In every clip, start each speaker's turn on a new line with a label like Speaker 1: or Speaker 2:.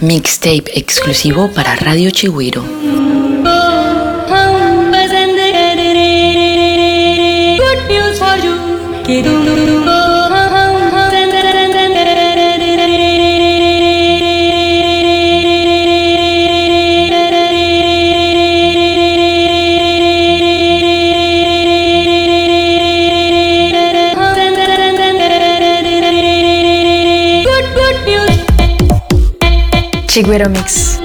Speaker 1: Mixtape exclusivo para Radio
Speaker 2: you.
Speaker 3: Chigüero Mix.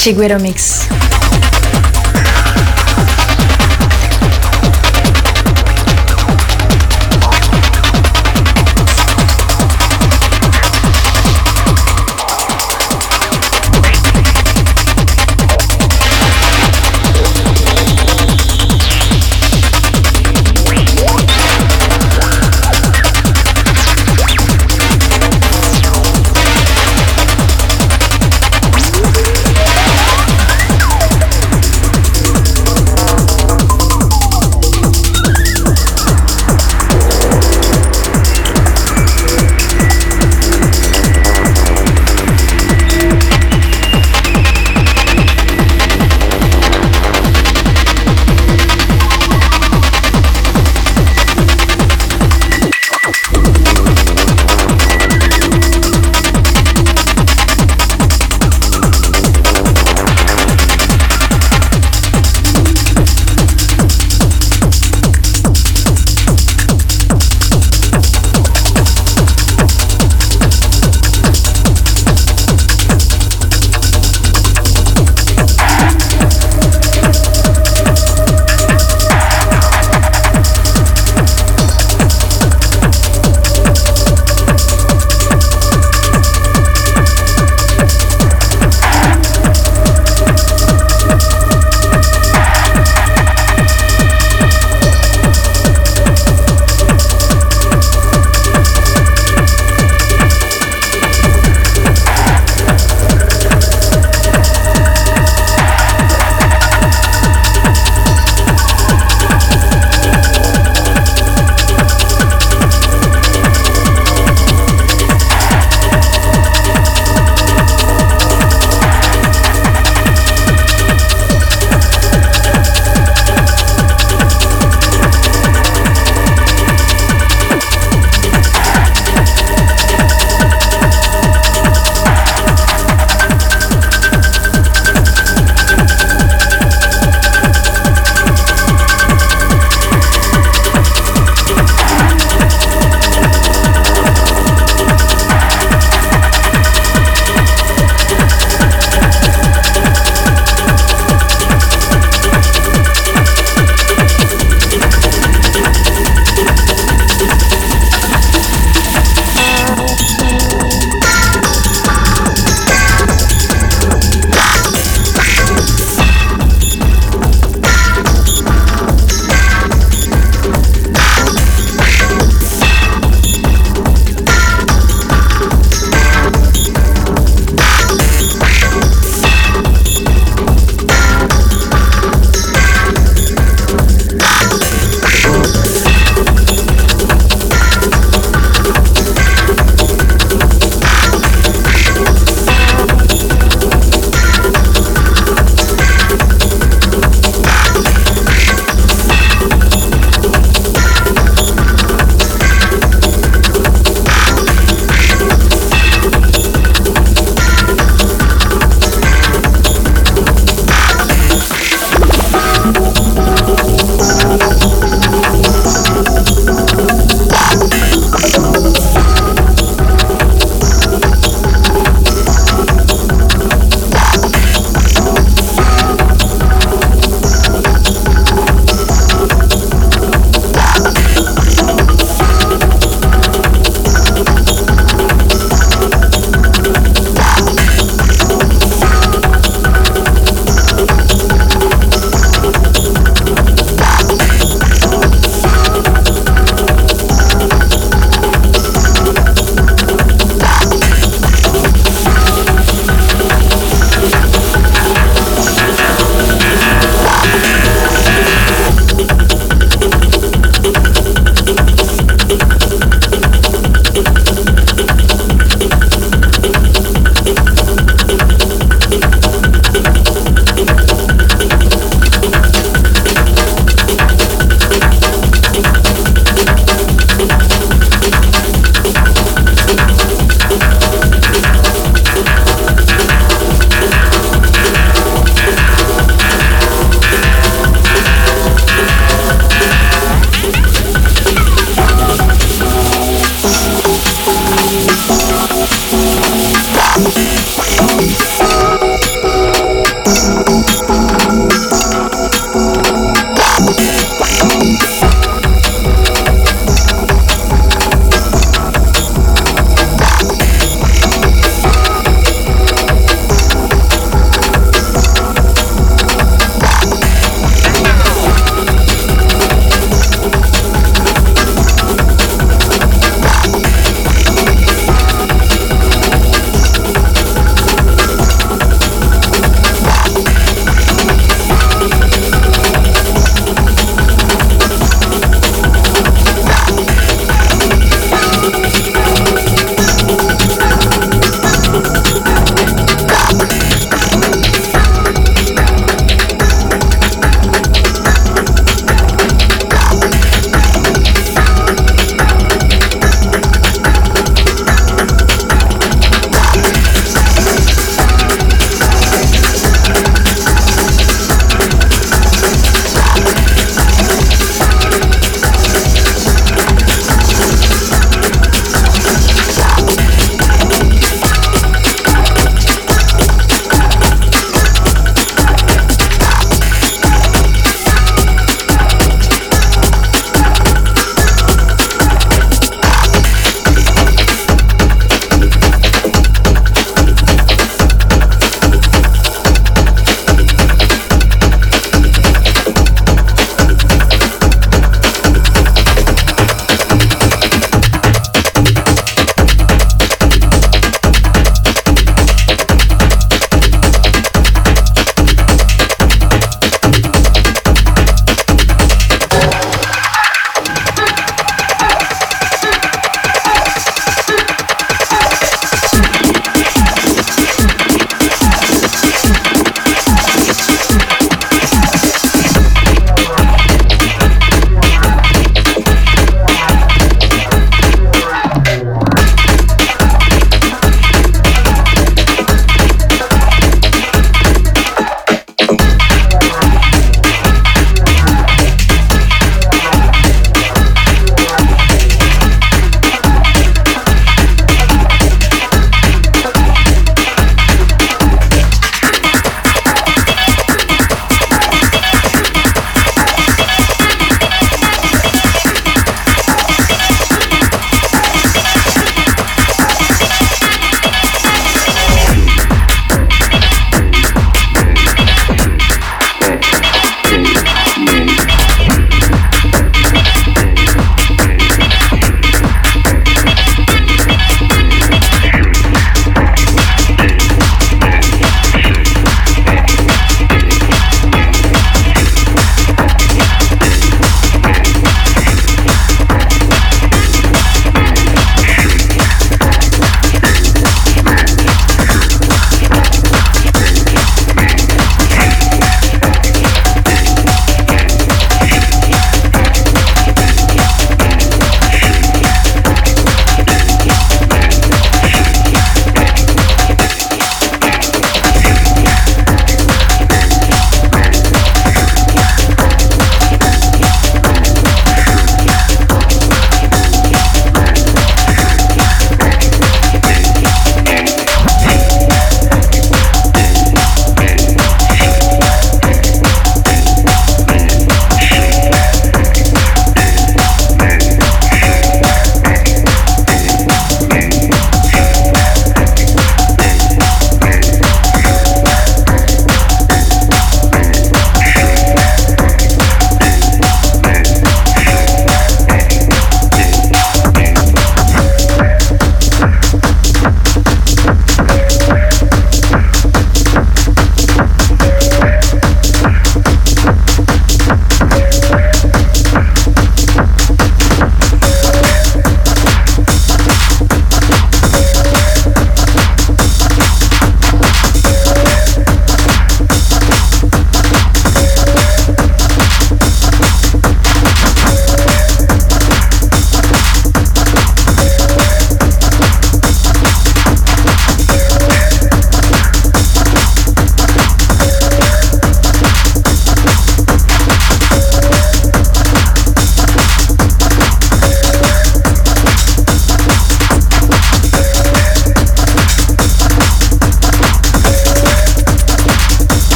Speaker 3: Chigüiro Mix.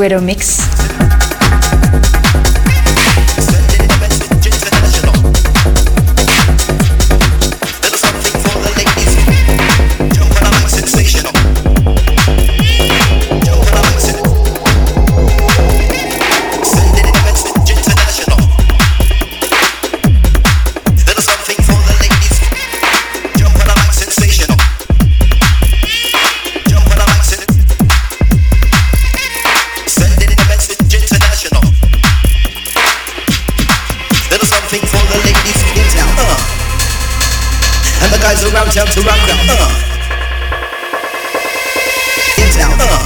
Speaker 3: Chiguero Mix.
Speaker 4: Town to rock out. Uh. In town. Uh.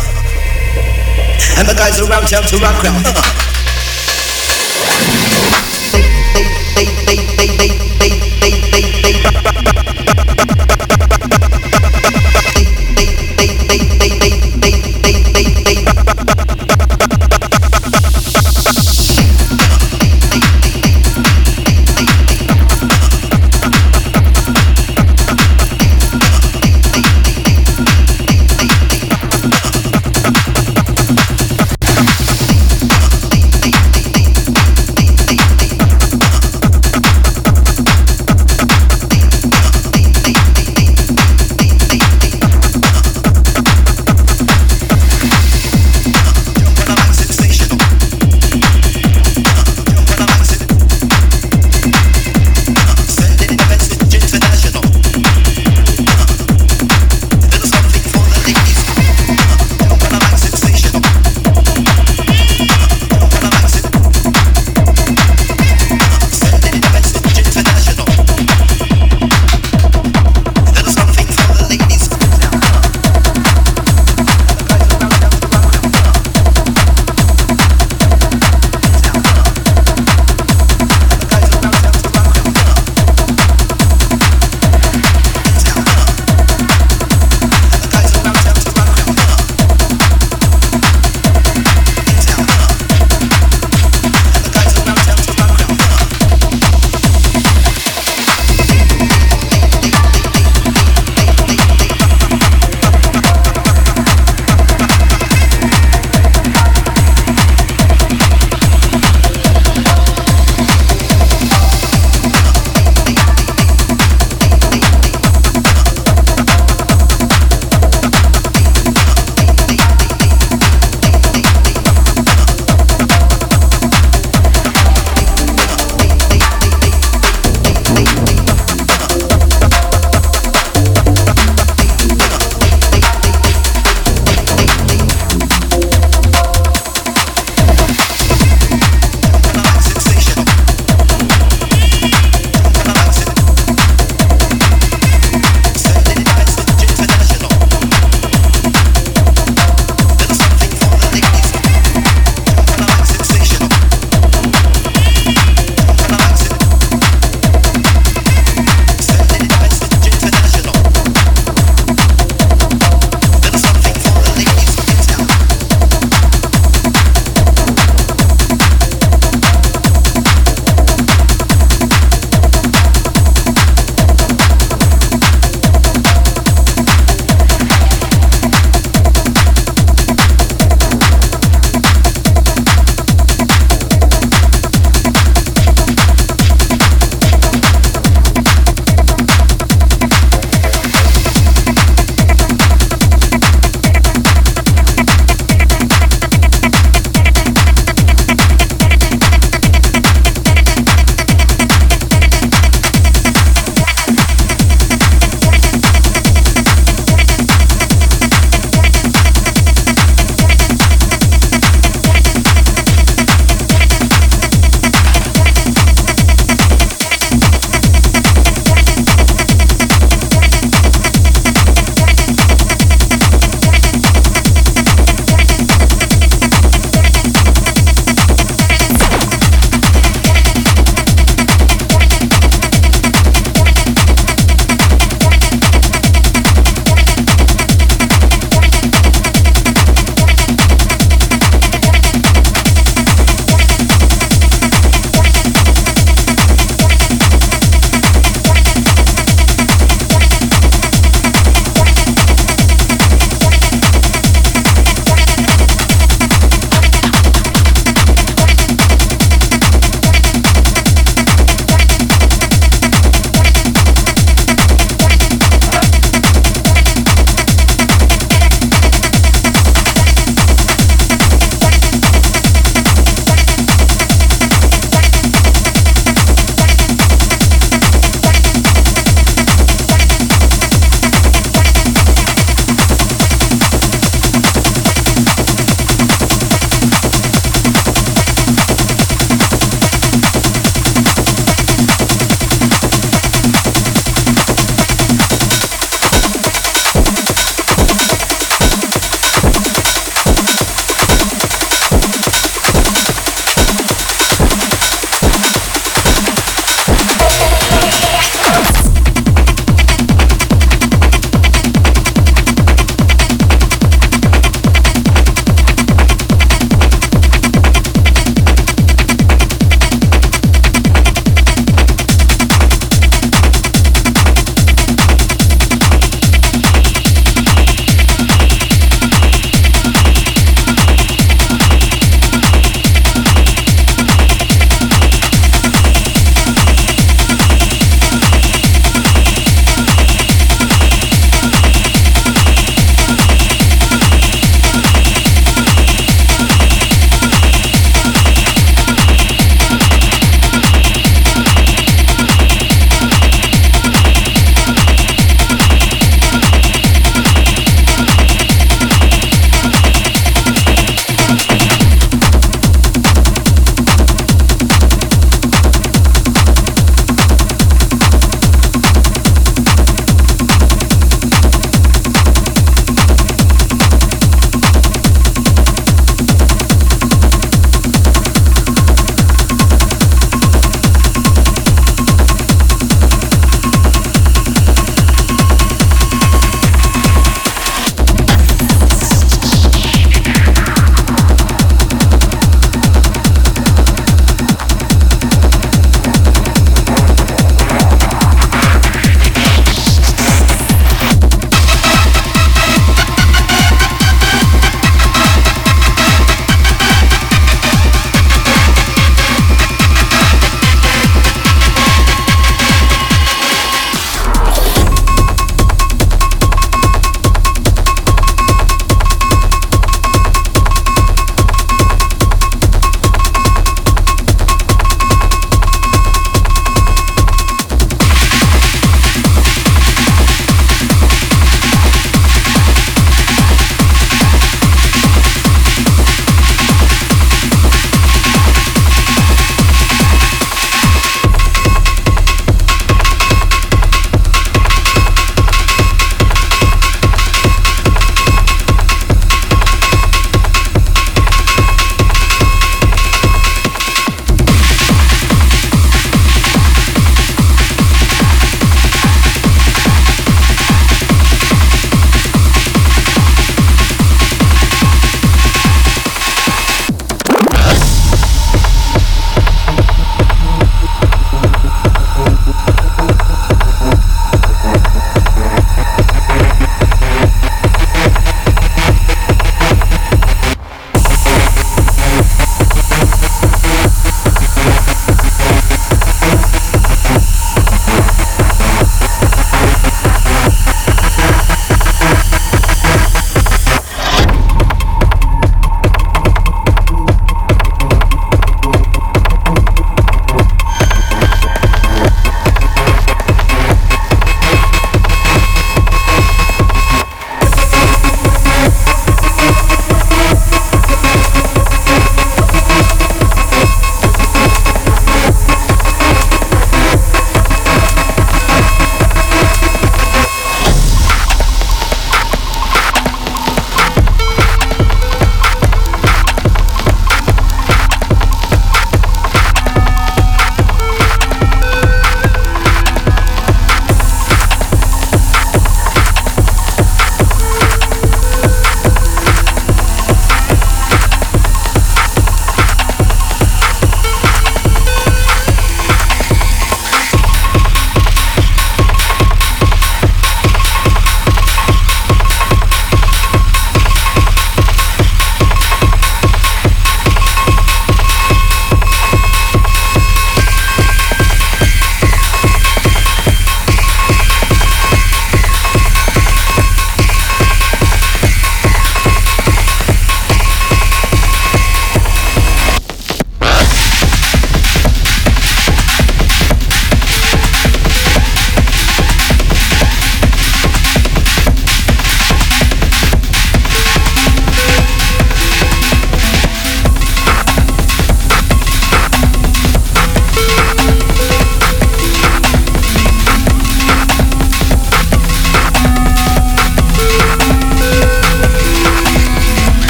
Speaker 4: And the guys around town to rock out. Uh.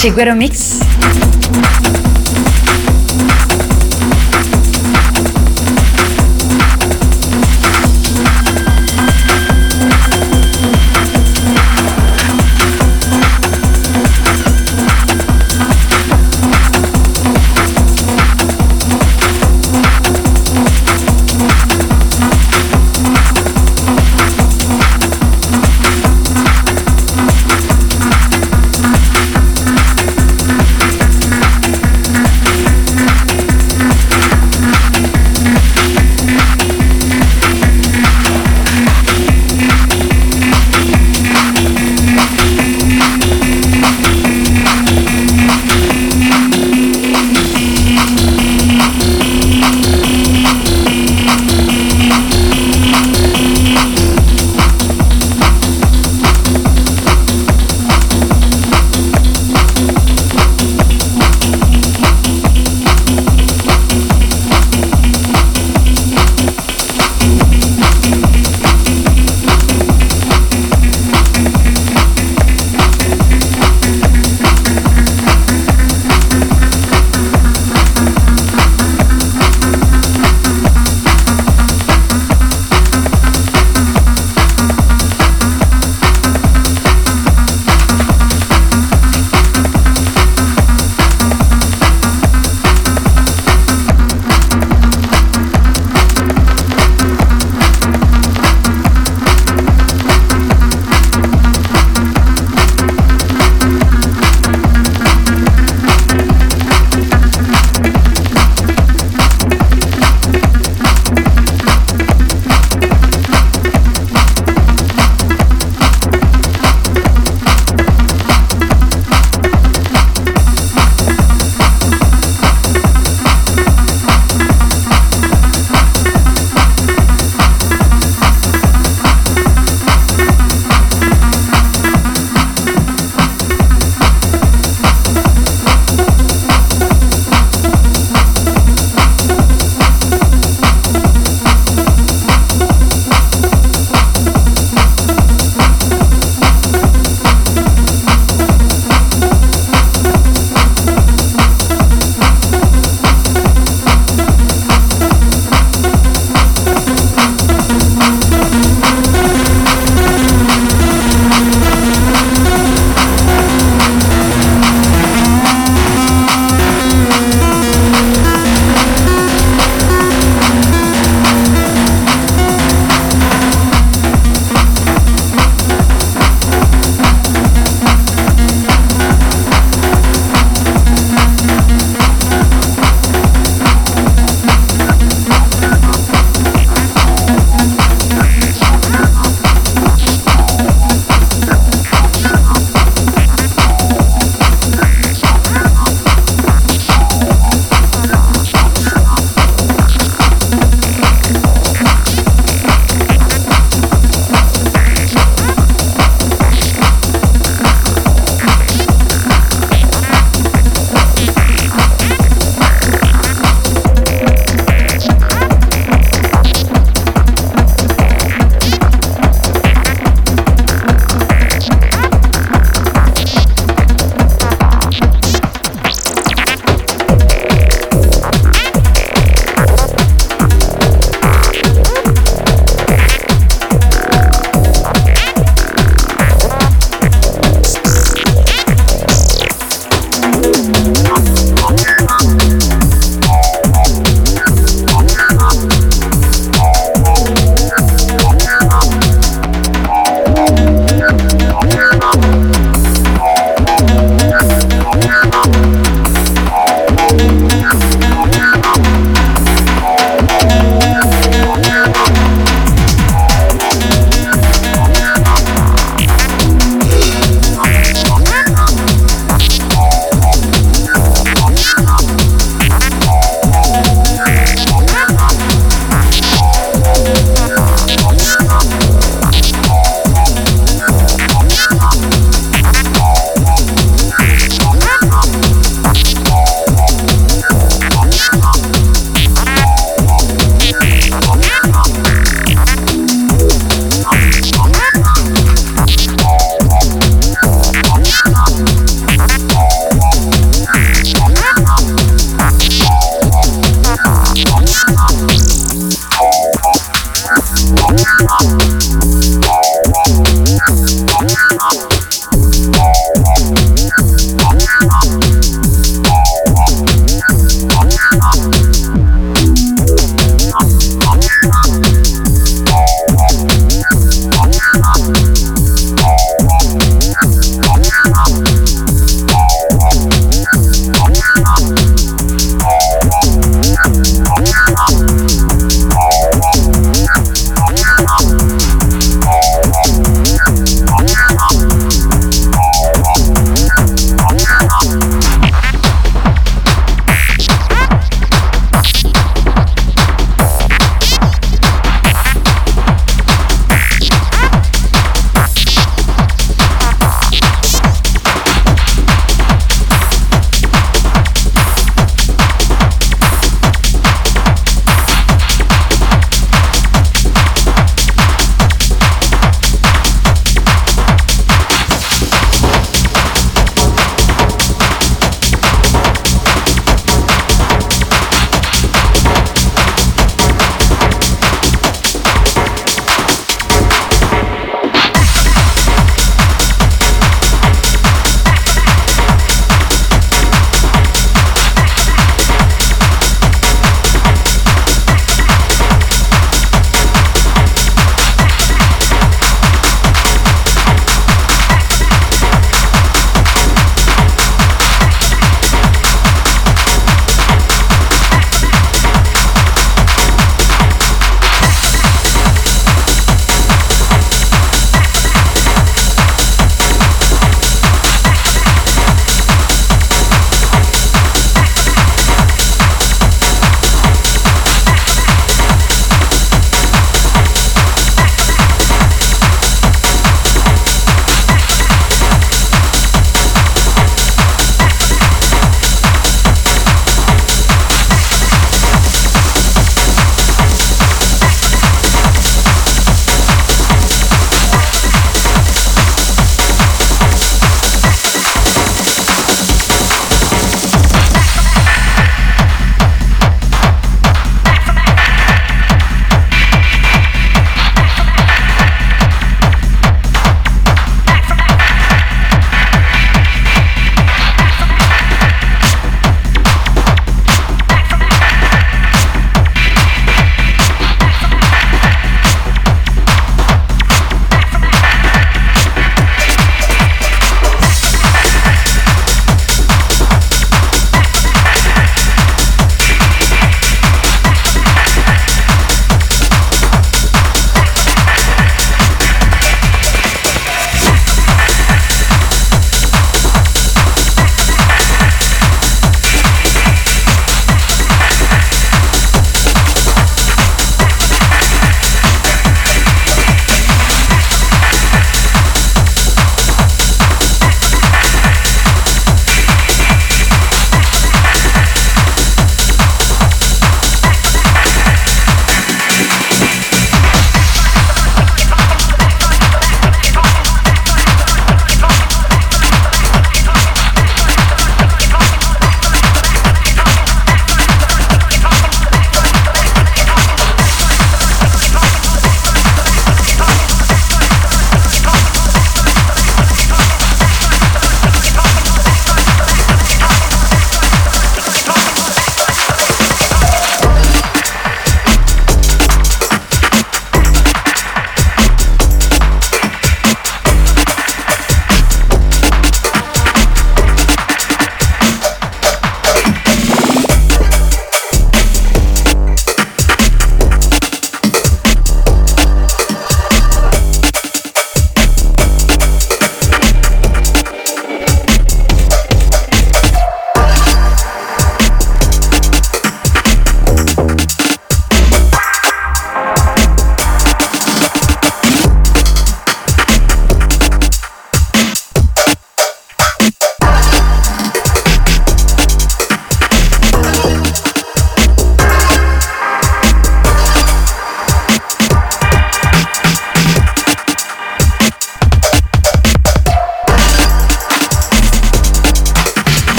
Speaker 3: Shigeru Mix